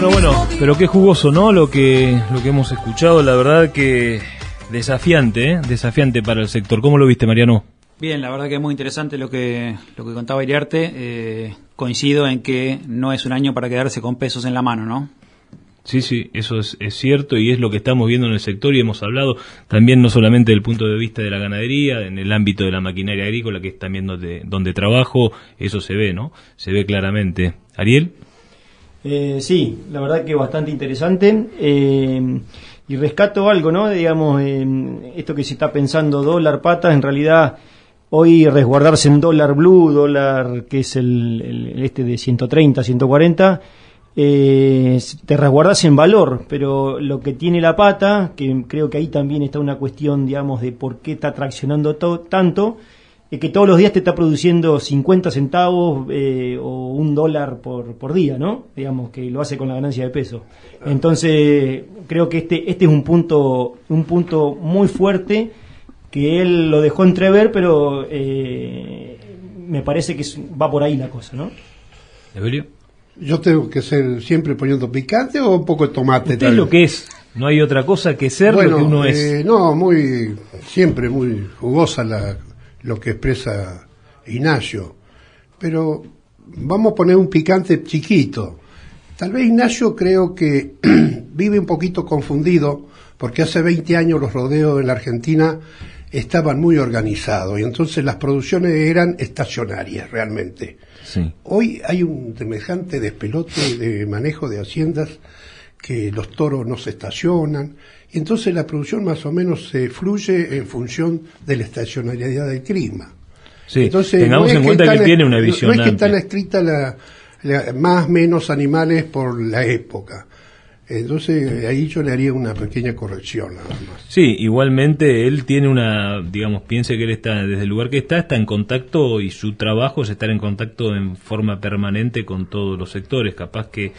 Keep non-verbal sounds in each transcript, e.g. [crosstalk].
Bueno, bueno, pero qué jugoso, ¿no? Lo que, lo que hemos escuchado, la verdad que desafiante, ¿eh? Desafiante para el sector. ¿Cómo lo viste, Mariano? Bien, la verdad que es muy interesante lo que, lo que contaba Iriarte. Eh, coincido en que no es un año para quedarse con pesos en la mano, ¿no? Sí, sí, eso es, es cierto y es lo que estamos viendo en el sector y hemos hablado también no solamente del punto de vista de la ganadería, en el ámbito de la maquinaria agrícola, que es también donde, donde trabajo, eso se ve, ¿no? Se ve claramente. Ariel. Eh, sí, la verdad que bastante interesante. Eh, y rescato algo, ¿no? Digamos, eh, esto que se está pensando dólar patas, en realidad hoy resguardarse en dólar blue, dólar que es el, el- este de 130, 140, eh, te resguardas en valor, pero lo que tiene la pata, que creo que ahí también está una cuestión, digamos, de por qué está traccionando to- tanto, es que todos los días te está produciendo 50 centavos eh, o un dólar por, por día, ¿no? Digamos que lo hace con la ganancia de peso. Entonces, creo que este, este es un punto, un punto muy fuerte que él lo dejó entrever, pero eh, me parece que es- va por ahí la cosa, ¿no? Evelio. ¿Yo tengo que ser siempre poniendo picante o un poco de tomate? Usted es lo que es. No hay otra cosa que ser bueno, lo que uno eh, es. No, muy, siempre muy jugosa la, lo que expresa Ignacio. Pero vamos a poner un picante chiquito. Tal vez Ignacio creo que [clears throat] vive un poquito confundido porque hace 20 años los rodeos en la Argentina estaban muy organizados y entonces las producciones eran estacionarias realmente. Sí. Hoy hay un semejante despelote de manejo de haciendas que los toros no se estacionan y entonces la producción más o menos se fluye en función de la estacionalidad del clima. Sí, Entonces, tengamos no en cuenta que, tiene una visión No es que estricta la, la- más menos animales por la época. Entonces ahí yo le haría una pequeña corrección nada más. Sí, igualmente él tiene una, digamos, piense que él está, desde el lugar que está, está en contacto y su trabajo es estar en contacto en forma permanente con todos los sectores. Capaz que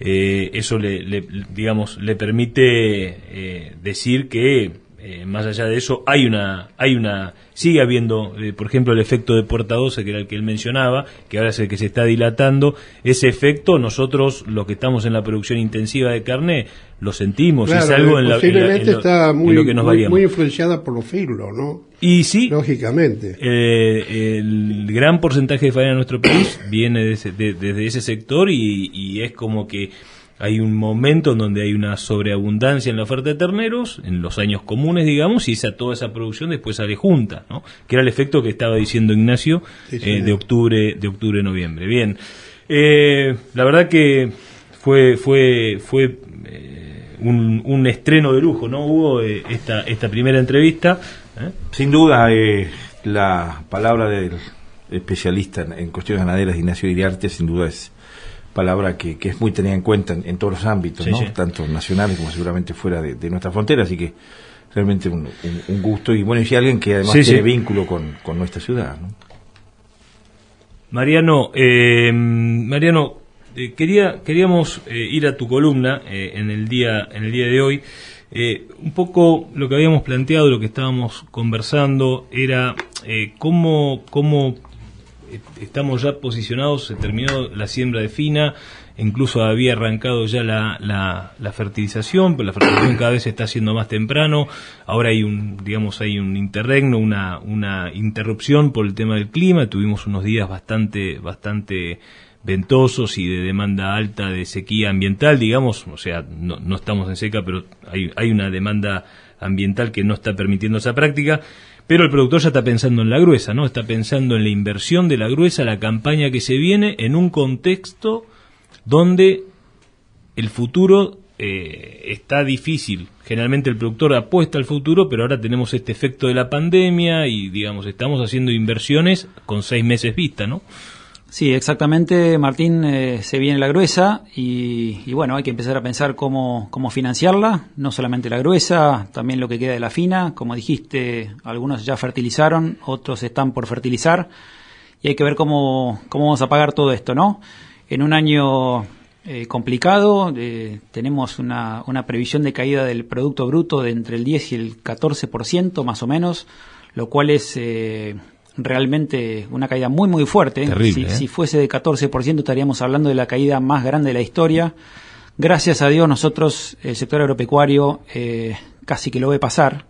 eh, eso le, le- digamos, le permite eh, decir que eh, más allá de eso hay una, hay una, sigue habiendo, eh, por ejemplo, el efecto de puerta 12 que era el que él mencionaba, que ahora es el que se está dilatando. Ese efecto nosotros, los que estamos en la producción intensiva de carne, lo sentimos. Claro, es algo en, la, en la- en lo- está en muy, lo que nos muy, muy influenciada por los filos, ¿no? Y sí, Lógicamente. eh, el gran porcentaje de faena en nuestro país viene de ese- de- desde ese sector y, y es como que hay un momento en donde hay una sobreabundancia en la oferta de terneros, en los años comunes, digamos, y esa, toda esa producción después sale junta, ¿no? Que era el efecto que estaba diciendo Ignacio Sí, eh, de octubre, de octubre, noviembre. Bien, Eh, la verdad que fue, fue, fue eh, un, un estreno de lujo, ¿no? Hubo eh, esta, esta primera entrevista. ¿eh? Sin duda, eh, la palabra del especialista en, en cuestiones ganaderas, Ignacio Iriarte, sin duda es palabra que, que es muy tenida en cuenta en, en todos los ámbitos, Sí, ¿no? sí. tanto nacionales como seguramente fuera de, de nuestra frontera, así que realmente un, un- un gusto y bueno, y alguien que además Sí, tiene vínculo con, con nuestra ciudad. ¿no? Mariano, eh, Mariano, eh, quería, queríamos eh, ir a tu columna en el día, en el día de hoy. Eh, un poco lo que habíamos planteado, lo que estábamos conversando, era eh, cómo, cómo estamos ya posicionados, se terminó la siembra de fina, incluso había arrancado ya la, la, fertilización, pero la fertilización cada vez se está haciendo más temprano, ahora hay un, digamos, hay un interregno, una, una interrupción por el tema del clima, tuvimos unos días bastante, bastante ventosos y de demanda alta de sequía ambiental, digamos, o sea, no, estamos en seca, pero hay, hay una demanda ambiental que no está permitiendo esa práctica. Pero el productor ya está pensando en la gruesa, ¿no? Está pensando en la inversión de la gruesa, la campaña que se viene, en un contexto donde el futuro eh, está difícil. Generalmente el productor apuesta al futuro, pero ahora tenemos este efecto de la pandemia y, digamos, estamos haciendo inversiones con seis meses vista, ¿no? Sí, exactamente, Martín, eh, se viene la gruesa y, bueno, hay que empezar a pensar cómo, cómo financiarla, no solamente la gruesa, también lo que queda de la fina, como dijiste, algunos ya fertilizaron, otros están por fertilizar y hay que ver cómo, cómo vamos a pagar todo esto, ¿no? En un año eh, complicado, eh, tenemos una, una previsión de caída del Producto Bruto de entre el 10 y el 14% más o menos, lo cual es realmente una caída muy muy fuerte. si, ¿eh? si, fuese de 14% estaríamos hablando de la caída más grande de la historia. Gracias a Dios nosotros, el sector agropecuario, eh, casi que lo ve pasar.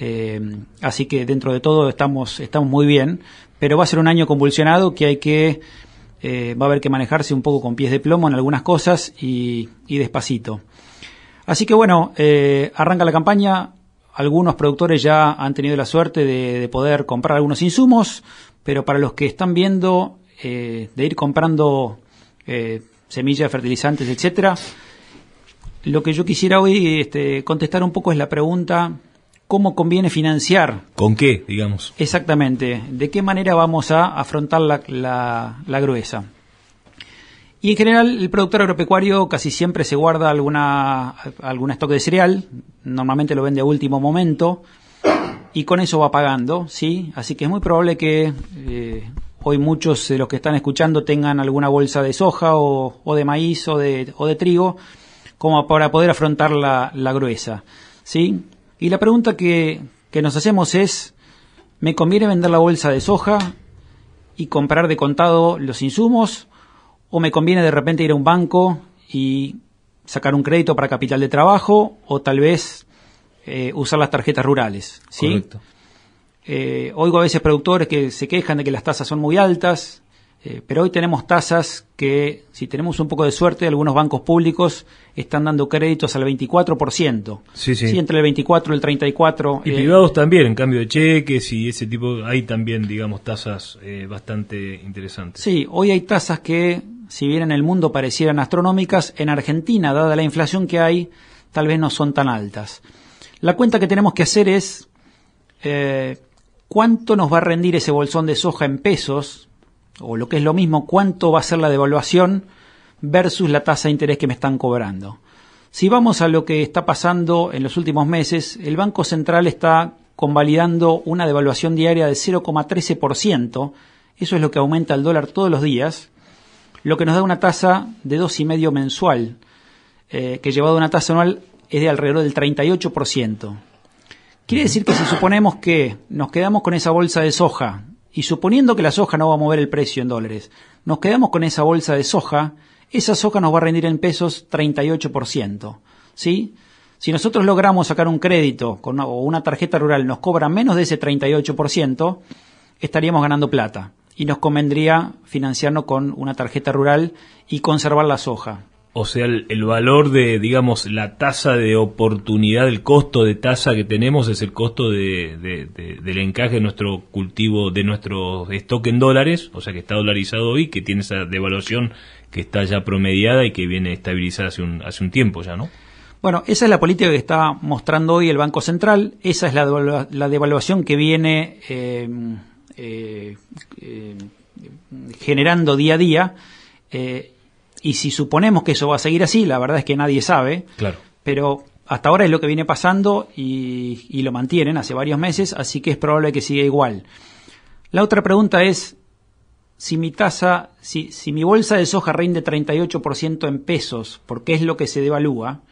Eh, así que dentro de todo estamos, estamos muy bien, pero va a ser un año convulsionado que hay que, va a haber que manejarse un poco con pies de plomo en algunas cosas y, y despacito. Así que bueno, arranca la campaña, algunos productores ya han tenido la suerte de, poder comprar algunos insumos, pero para los que están viendo eh, de ir comprando eh, semillas, fertilizantes, etcétera, lo que yo quisiera hoy este, contestar un poco es la pregunta cómo conviene financiar. ¿Con qué, digamos? Exactamente. ¿De qué manera vamos a afrontar la, la gruesa? Y en general el productor agropecuario casi siempre se guarda alguna, algún stock de cereal, normalmente lo vende a último momento y con eso va pagando, ¿sí? Así que es muy probable que eh, hoy muchos de los que están escuchando tengan alguna bolsa de soja o, de maíz o de, o de, trigo como para poder afrontar la, la gruesa, ¿sí? Y la pregunta que, que nos hacemos es, ¿me conviene vender la bolsa de soja y comprar de contado los insumos? O me conviene de repente ir a un banco y sacar un crédito para capital de trabajo o tal vez eh, usar las tarjetas rurales. ¿sí? Eh, oigo a veces productores que se quejan de que las tasas son muy altas, eh, pero hoy tenemos tasas que, si tenemos un poco de suerte, algunos bancos públicos están dando créditos al 24%. Sí, sí. entre el 24 y el 34. Y privados también, en cambio de cheques y ese tipo, hay también, digamos, tasas bastante interesantes. Sí, hoy hay tasas que si bien en el mundo parecieran astronómicas, en Argentina, dada la inflación que hay, tal vez no son tan altas. La cuenta que tenemos que hacer es eh, cuánto nos va a rendir ese bolsón de soja en pesos, o lo que es lo mismo, cuánto va a ser la devaluación versus la tasa de interés que me están cobrando. Si vamos a lo que está pasando en los últimos meses, el Banco Central está convalidando una devaluación diaria de 0,13%, eso es lo que aumenta el dólar todos los días, lo que nos da una tasa de dos y medio mensual, eh, que llevado a una tasa anual es de alrededor del 38%. Quiere decir que si suponemos que nos quedamos con esa bolsa de soja, y suponiendo que la soja no va a mover el precio en dólares, nos quedamos con esa bolsa de soja, esa soja nos va a rendir en pesos 38%. ¿Sí? Si nosotros logramos sacar un crédito con o una tarjeta rural nos cobra menos de ese 38%, estaríamos ganando plata y nos convendría financiarnos con una tarjeta rural y conservar la soja. O sea, el, valor de, digamos, la tasa de oportunidad, el costo de tasa que tenemos es el costo de, del encaje de nuestro cultivo, de nuestro stock en dólares, o sea que está dolarizado hoy, que tiene esa devaluación que está ya promediada y que viene estabilizada hace un, hace un tiempo ya, ¿no? Bueno, esa es la política que está mostrando hoy el Banco Central, esa es la, la devaluación que viene eh, eh, eh, generando día a día. Eh, y si suponemos que eso va a seguir así, la verdad es que nadie sabe. Claro. Pero hasta ahora es lo que viene pasando y, lo mantienen hace varios meses, así que es probable que siga igual. La otra pregunta es si mi tasa, si, si mi bolsa de soja rinde 38% en pesos, porque es lo que se devalúa,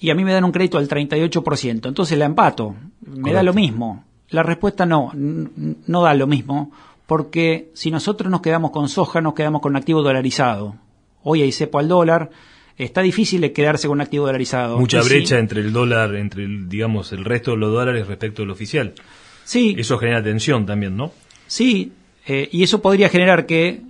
y a mí me dan un crédito al 38%, entonces la empato, me da lo mismo. La respuesta no, no da lo mismo, porque si nosotros nos quedamos con soja, nos quedamos con un activo dolarizado. Hoy hay cepo al dólar, está difícil de quedarse con un activo dolarizado. Mucha Y brecha entre el dólar, entre el, digamos el resto de los dólares respecto al oficial. Sí, Eso genera tensión también, ¿no? Sí, eh, y eso podría generar que,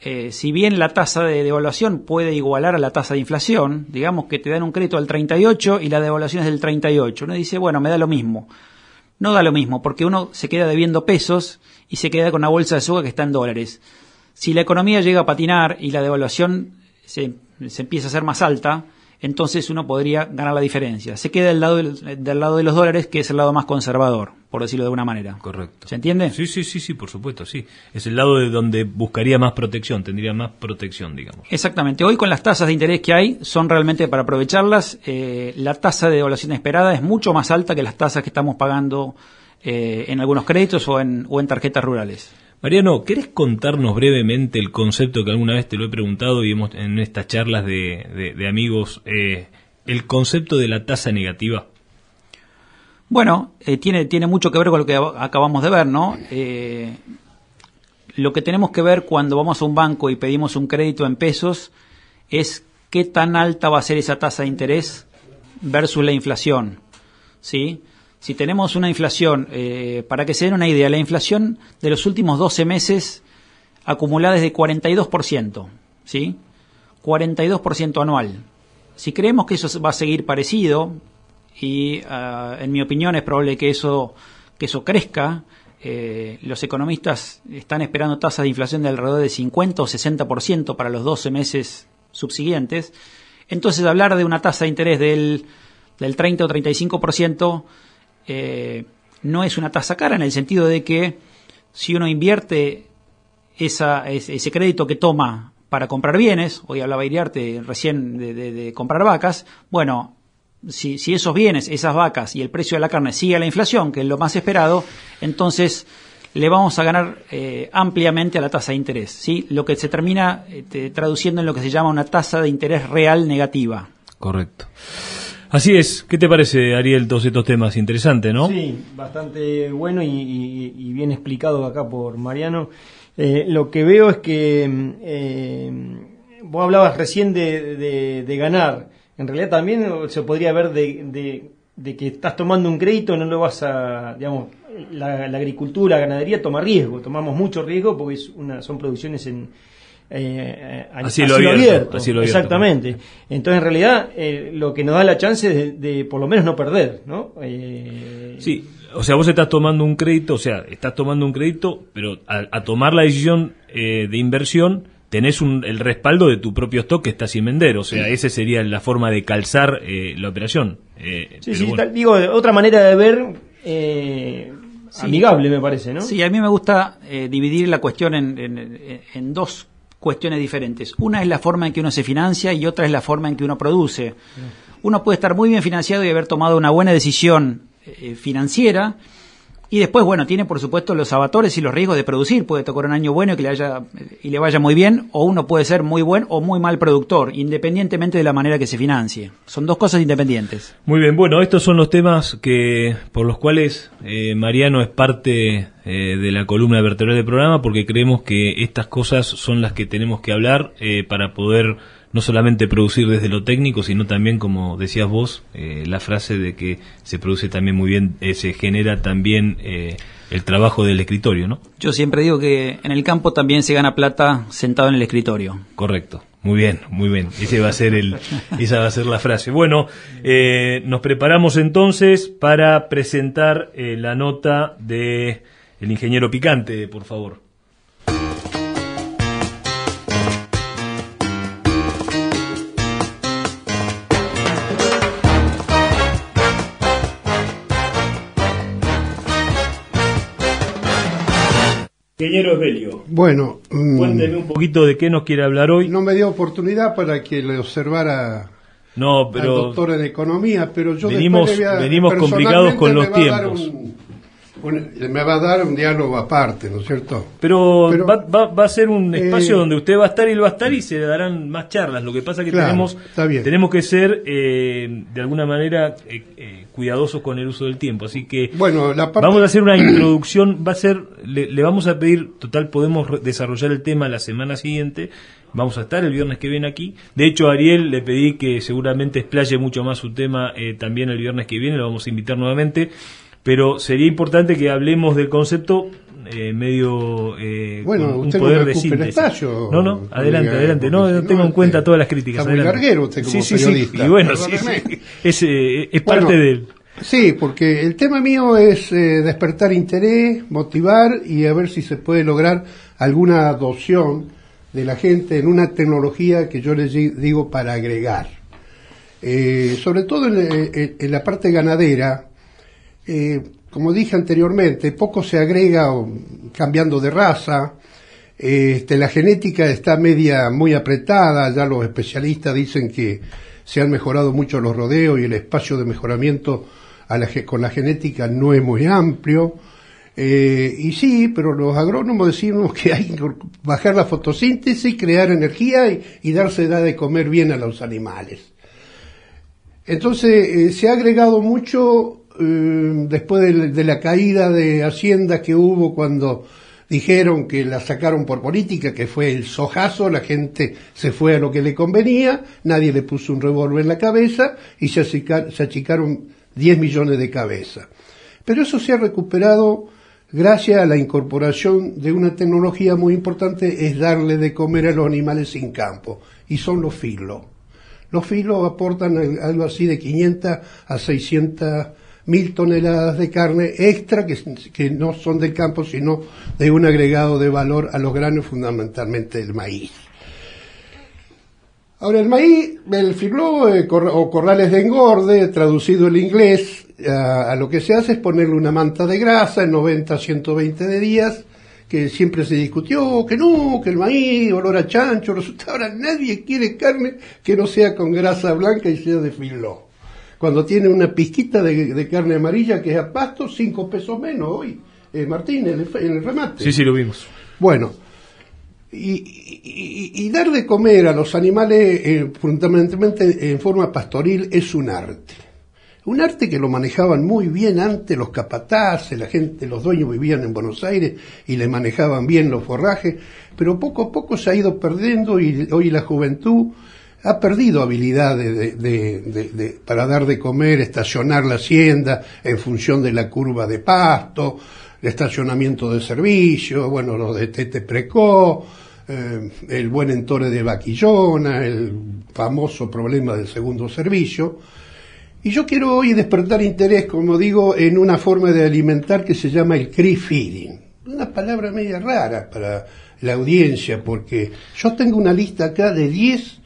eh, si bien la tasa de devaluación puede igualar a la tasa de inflación, digamos que te dan un crédito al 38 y la devaluación es del 38, uno dice, bueno, me da lo mismo. No da lo mismo, porque uno se queda debiendo pesos y se queda con una bolsa de soga que está en dólares. Si la economía llega a patinar y la devaluación se, se empieza a hacer más alta, entonces uno podría ganar la diferencia. Se queda del lado, del, del lado de los dólares, que es el lado más conservador, por decirlo de alguna manera. Correcto. ¿Se entiende? Sí, sí, sí, sí, por supuesto, sí. Es el lado de donde buscaría más protección, tendría más protección, digamos. Exactamente. Hoy con las tasas de interés que hay, son realmente para aprovecharlas. Eh, la tasa de devaluación esperada es mucho más alta que las tasas que estamos pagando eh, en algunos créditos o en, o en tarjetas rurales. Mariano, ¿querés contarnos brevemente el concepto que alguna vez te lo he preguntado y hemos en estas charlas de, amigos, eh, el concepto de la tasa negativa? Bueno, eh, tiene, tiene mucho que ver con lo que ab- acabamos de ver, ¿no? Eh, lo que tenemos que ver cuando vamos a un banco y pedimos un crédito en pesos es qué tan alta va a ser esa tasa de interés versus la inflación, ¿sí? Si tenemos una inflación, eh, para que se den una idea, la inflación de los últimos 12 meses acumulada es de 42%, ¿sí? 42% anual. Si creemos que eso va a seguir parecido, y ah, en mi opinión es probable que eso, que eso crezca, eh, los economistas están esperando tasas de inflación de alrededor de 50 o 60% para los 12 meses subsiguientes. Entonces, hablar de una tasa de interés del, del 30 o 35% eh, no es una tasa cara en el sentido de que si uno invierte esa, ese, crédito que toma para comprar bienes, hoy hablaba Iriarte recién de, comprar vacas, bueno, si, esos bienes, esas vacas y el precio de la carne sigue la inflación, que es lo más esperado, entonces le vamos a ganar eh, ampliamente a la tasa de interés, ¿sí? lo que se termina eh, traduciendo en lo que se llama una tasa de interés real negativa. Correcto. Así es. ¿Qué te parece, Ariel, todos estos temas? Interesante, ¿no? Sí, bastante bueno y, bien explicado acá por Mariano. Eh, lo que veo es que eh, vos hablabas recién de, de- de ganar. En realidad también se podría ver de, de- de que estás tomando un crédito, no lo vas a, digamos, la, la agricultura, la ganadería toma riesgo, tomamos mucho riesgo porque es una, son producciones en eh, a- A a cielo cielo abierto, a cielo abierto. Exactamente. Entonces, en realidad, eh, lo que nos da la chance de, de por lo menos no perder, ¿no? Eh, Sí, o sea, vos estás tomando un crédito, o sea, estás tomando un crédito, pero a, a tomar la decisión eh, de inversión tenés un, el respaldo de tu propio stock que está sin vender, o sea, esa sería la forma de calzar eh, la operación. Eh, Sí, sí, bueno. tal- digo, otra manera de ver eh, Sí. amigable, me parece, ¿no? Sí, a mí me gusta eh, dividir la cuestión en, en- en dos cuestiones diferentes. Una es la forma en que uno se financia y otra es la forma en que uno produce. Uno puede estar muy bien financiado y haber tomado una buena decisión eh, financiera y después, bueno, tiene por supuesto los abatores y los riesgos de producir. Puede tocar un año bueno y que le, haya, y le vaya muy bien o uno puede ser muy buen o muy mal productor, independientemente de la manera que se financie. Son dos cosas independientes. Muy bien, bueno, estos son los temas que por los cuales eh, Mariano es parte eh, de la columna vertebral del programa, porque creemos que estas cosas son las que tenemos que hablar eh, para poder no solamente producir desde lo técnico, sino también, como decías vos, eh, la frase de que se produce también muy bien, eh, se genera también eh, el trabajo del escritorio, ¿no? Yo siempre digo que en el campo también se gana plata sentado en el escritorio. Correcto. Muy bien, muy bien. Ese va a ser el, [laughs] esa va a ser la frase. Bueno, eh, nos preparamos entonces para presentar la nota de el ingeniero Picante, por favor. Ingeniero Esbelio, Bueno, mm, cuénteme un poquito de qué nos quiere hablar hoy. no me dio oportunidad para que le observara No, al pero doctor en economía, pero yo venimos- después le voy a- venimos complicados con los tiempos. un- Bueno, me va a dar un diálogo aparte, ¿no es cierto? Pero, Pero, va, va- va a ser un eh, espacio donde usted va a estar y él va a estar y se darán más charlas. Lo que pasa que Claro, tenemos, tenemos que ser, eh, de alguna manera, eh, eh, cuidadosos con el uso del tiempo. Así que Bueno, la parte... vamos a hacer una introducción. Va a ser, le, le vamos a pedir, total, podemos desarrollar el tema la semana siguiente. Vamos a estar el viernes que viene aquí. De hecho, a Ariel le pedí que seguramente explaye mucho más su tema eh, también el viernes que viene. Lo vamos a invitar nuevamente. Pero sería importante que hablemos del concepto eh, medio eh, Bueno, un usted no poder me de síntesis. no, no, adelante, adelante. No, no tengo no, en cuenta este, todas las críticas. está muy larguero usted como sí, sí, periodista, Sí. Y bueno, sí, sí. Es, eh, es Bueno, parte del... Sí, porque el tema mío es eh, despertar interés, motivar y a ver si se puede lograr alguna adopción de la gente en una tecnología que yo les di- digo para agregar. Eh, sobre todo en, eh, en la parte ganadera, eh, como dije anteriormente, poco se agrega o, cambiando de raza. Este, la genética está media muy apretada, ya los especialistas dicen que se han mejorado mucho los rodeos y el espacio de mejoramiento con la genética no es muy amplio. Eh, y sí, pero los agrónomos decimos que hay que bajar la fotosíntesis, crear energía y, darse da de comer bien a los animales. Entonces eh, se ha agregado mucho eh, después de, la caída de Hacienda que hubo cuando dijeron que la sacaron por política, que fue el sojazo, la gente se fue a lo que le convenía, nadie le puso un revólver en la cabeza y se, se achicaron 10 millones de cabezas. Pero eso se ha recuperado gracias a la incorporación de una tecnología muy importante, es darle de comer a los animales sin campo, y son los filos. Los filos aportan al- algo así de 500 a 600 mil toneladas de carne extra que, que no son del campo, sino de un agregado de valor a los granos, fundamentalmente el maíz. Ahora, el maíz, el cor- o corrales de engorde, traducido el inglés, a, a lo que se hace es ponerle una manta de grasa en 90 a 120 de días, que siempre se discutió que no, que el maíz, olor a chancho, resulta ahora nadie quiere carne que no sea con grasa blanca y sea de filo. Cuando tiene una pizquita de, de carne amarilla que es a pasto, cinco pesos menos hoy. Eh, Martín, en el, en el remate. Sí, sí, lo vimos. Bueno, y, y- y- y dar de comer a los animales eh, fundamentalmente en forma pastoril es un arte. Un arte que lo manejaban muy bien antes los capataces, la gente, los dueños vivían en Buenos Aires y le manejaban bien los forrajes, pero poco a poco se ha ido perdiendo y hoy la juventud ha perdido habilidades de- de- de- de- para dar de comer, estacionar la hacienda en función de la curva de pasto, el estacionamiento de servicio, bueno, los de Tete Precó, eh, el buen entore de Vaquillona, el famoso problema del segundo servicio. Y yo quiero hoy despertar interés, como digo, en una forma de alimentar que se llama el cree feeding. Una palabra media rara para la audiencia, porque yo tengo una lista acá de 10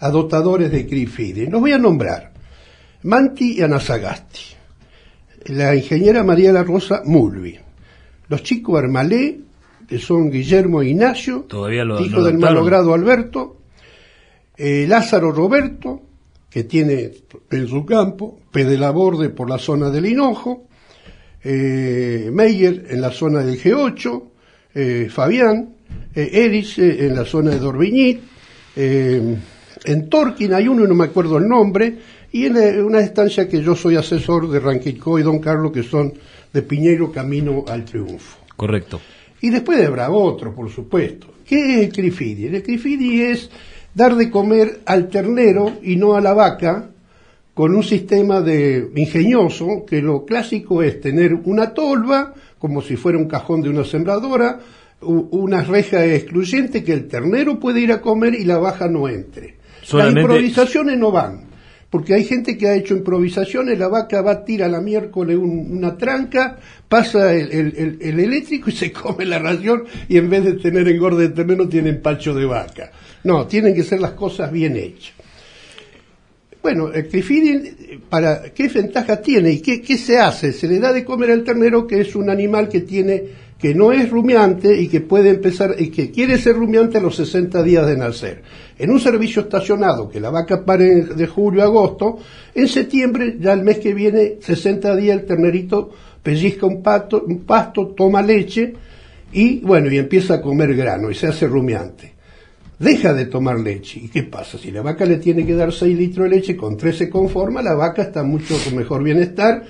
adoptadores de feeding. Los voy a nombrar. Manti y Anasagasti. La ingeniera María La Rosa Mulvi. Los chicos Armalé, que son Guillermo e Ignacio, Todavía lo- hijo lo del malogrado Alberto, eh, Lázaro Roberto, que tiene en su campo, Pedelaborde por la zona del Hinojo, eh, Meyer en la zona del G8, eh, Fabián, Eris en la zona de Dorviñit, eh, en Torquín hay uno, no me acuerdo el nombre, y en eh, una estancia que yo soy asesor de Ranquicó y Don Carlos, que son de Piñeiro Camino al Triunfo. Correcto. Y después habrá otro, por supuesto. ¿Qué es el crifidi? El crifidi es dar de comer al ternero y no a la vaca con un sistema de ingenioso, que lo clásico es tener una tolva, como si fuera un cajón de una sembradora, una reja excluyente que el ternero puede ir a comer y la vaca no entre. Las improvisaciones no van, porque hay gente que ha hecho improvisaciones, la vaca va a tirar la miércoles un- una tranca, pasa el, el- el- el eléctrico y se come la ración y en vez de tener engorde de ternero tienen pacho de vaca. No, tienen que ser las cosas bien hechas. Bueno, el crifiding, para, ¿qué ventaja tiene y qué, qué se hace? Se le da de comer al ternero que es un animal que tiene, que no es rumiante y que puede empezar, y que quiere ser rumiante a los 60 días de nacer. En un servicio estacionado, que la vaca pare de julio a agosto, en septiembre, ya el mes que viene, 60 días el ternerito pellizca un, pasto, toma leche y bueno, y empieza a comer grano y se hace rumiante. Deja de tomar leche. ¿Y qué pasa? Si la vaca le tiene que dar 6 litros de leche, con 3 se conforma, la vaca está mucho mejor bienestar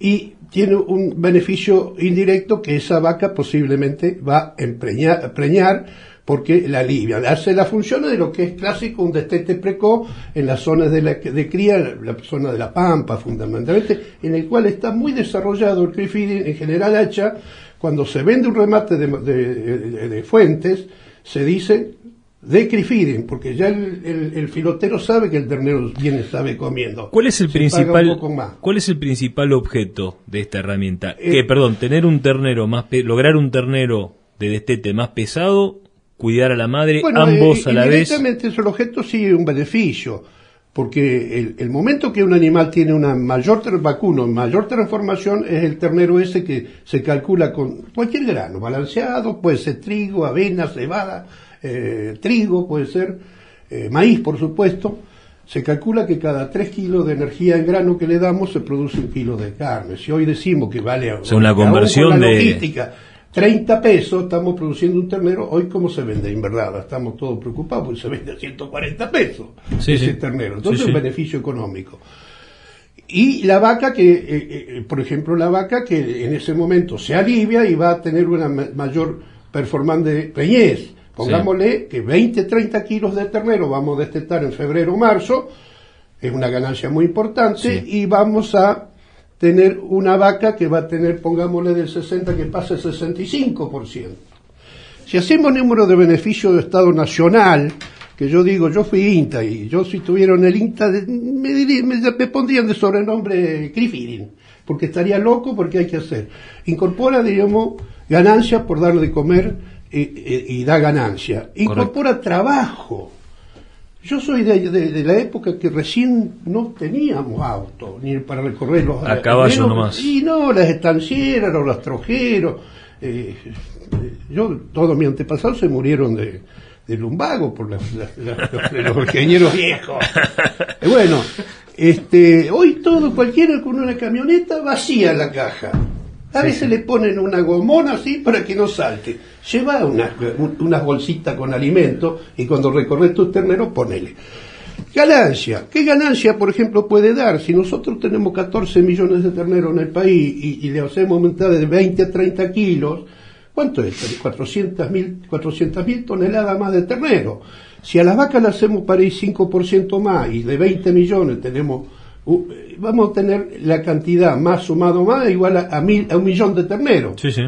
y tiene un beneficio indirecto que esa vaca posiblemente va a empreñar, preñar porque la alivia, hace la función de lo que es clásico un destete precoz en las zonas de, la, de cría, la zona de la pampa fundamentalmente, en el cual está muy desarrollado el feeding en general hacha, cuando se vende un remate de fuentes, se dice de crifiding, porque ya el, el, filotero sabe que el ternero viene sabe comiendo. ¿Cuál es el principal cuál es el principal objeto de esta herramienta? Eh, que perdón, tener un ternero más lograr un ternero de destete más pesado, cuidar a la madre, ambos eh, a la vez. Evidentemente es el objeto sí un beneficio, porque el, el, momento que un animal tiene una mayor vacuno, mayor transformación es el ternero ese que se calcula con cualquier grano, balanceado, puede ser trigo, avena, cebada, eh, trigo, puede ser eh, maíz, por supuesto, se calcula que cada 3 kilos de energía en grano que le damos se produce un kilo de carne. Si hoy decimos que vale o sea, una conversión la logística, 30 pesos, estamos produciendo un ternero, hoy cómo se vende en verdad, estamos todos preocupados porque se vende a 140 pesos ese ternero, entonces es un beneficio económico. Y la vaca que, eh, eh, por ejemplo, la vaca que en ese momento se alivia y va a tener una mayor performance de peñez. Pongámosle que 20, 30 kilos de ternero vamos a destetar en febrero o marzo, es una ganancia muy importante, y vamos a tener una vaca que va a tener, pongámosle del 60 que pase el 65%. Si hacemos número de beneficio de Estado Nacional, que yo digo, yo fui INTA y yo si tuviera en el INTA me, me, pondrían de sobrenombre Crifirin, porque estaría loco porque hay que hacer. Incorpora, diríamos, ganancias por darle de comer y, da ganancia. Incorpora trabajo. Yo soy de, la época que recién no teníamos auto, ni para recorrer los... A caballo nomás. Y no, las estancieras, los rastrojeros. Eh, yo, todos mis antepasados se murieron de, lumbago por los ingenieros viejos. [laughs] bueno, este, hoy todo, cualquiera con una camioneta vacía la caja. A veces le ponen una gomona así para que no salte. Lleva unas una bolsitas con alimento y cuando recorres tu ternero ponele. Ganancia. ¿Qué ganancia, por ejemplo, puede dar? Si nosotros tenemos 14 millones de terneros en el país y, le hacemos aumentar de 20 a 30 kilos, ¿cuánto es? 400 mil toneladas más de ternero. Si a las vacas le hacemos para ir 5% más y de 20 millones tenemos vamos a tener la cantidad más sumado más igual a, mil, a un millón de terneros. Sí, sí.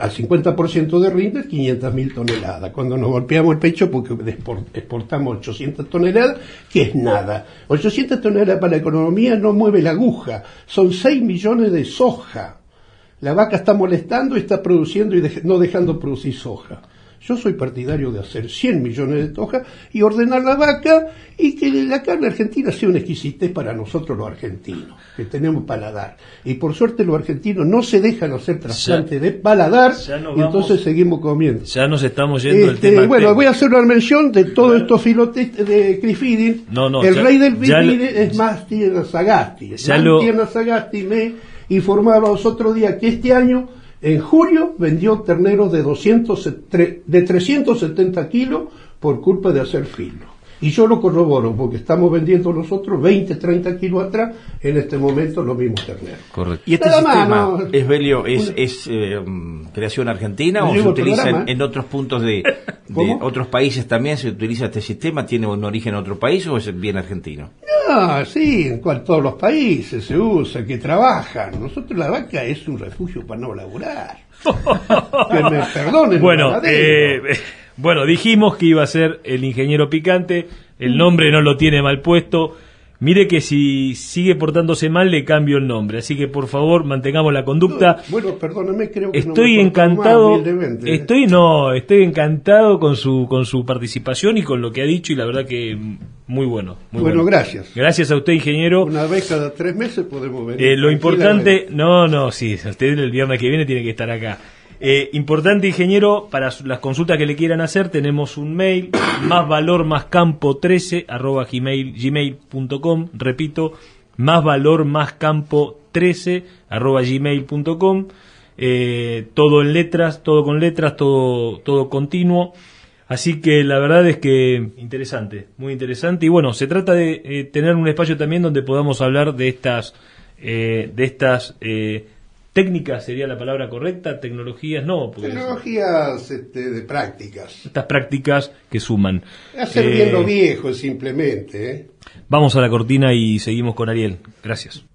Al 50% de rinde, 500 mil toneladas. Cuando nos golpeamos el pecho porque exportamos 800 toneladas, que es nada. 800 toneladas para la economía no mueve la aguja. Son 6 millones de soja. La vaca está molestando y está produciendo y no dejando producir soja. Yo soy partidario de hacer 100 millones de tojas y ordenar la vaca y que la carne argentina sea una exquisitez para nosotros los argentinos, que tenemos paladar. Y por suerte los argentinos no se dejan hacer trasplante de paladar y entonces seguimos comiendo. Ya nos estamos yendo este, tema. Bueno, voy a hacer una mención de todos estos filotes de Crifidin. No, no, El rey del Crifidin es más Sagasti. Tierra Sagasti me informaba los otros días que este año en julio vendió terneros de, 200, de 370 kilos por culpa de hacer filo. Y yo lo corroboro porque estamos vendiendo nosotros 20, 30 kilos atrás, en este momento los mismos terneros. Correcto. ¿Y este sistema, es, Belio, es, es eh, creación argentina o se utiliza en, otros puntos de, [laughs] otros países también? ¿Se utiliza este sistema? ¿Tiene un origen en otro país o es bien argentino? No, sí, en cual, todos los países se usa, que trabajan. Nosotros la vaca es un refugio para no laburar. [laughs] que me perdonen. Bueno, eh, bueno, dijimos que iba a ser el ingeniero picante, el nombre no lo tiene mal puesto. Mire que si sigue portándose mal le cambio el nombre, así que por favor mantengamos la conducta. bueno, perdóname, creo que estoy encantado. estoy no, estoy encantado con su con su participación y con lo que ha dicho y la verdad que muy bueno. Muy bueno, gracias. Gracias a usted, ingeniero. Una vez cada tres meses podemos venir. Eh, lo importante, no, no, sí, usted el viernes que viene tiene que estar acá. Eh, importante, ingeniero, para las consultas que le quieran hacer, tenemos un mail, [coughs] más valor más campo 13 arroba gmail, gmail.com, repito, más valor más campo 13 arroba gmail.com. Eh, todo en letras, todo con letras, todo, todo continuo. Así que la verdad es que interesante, muy interesante. Y bueno, se trata de eh, tener un espacio también donde podamos hablar de estas, de estas técnicas, sería la palabra correcta, tecnologías, no. Tecnologías este, de prácticas. Estas prácticas que suman. Hacer viendo viejo simplemente. Vamos a la cortina y seguimos con Ariel. Gracias.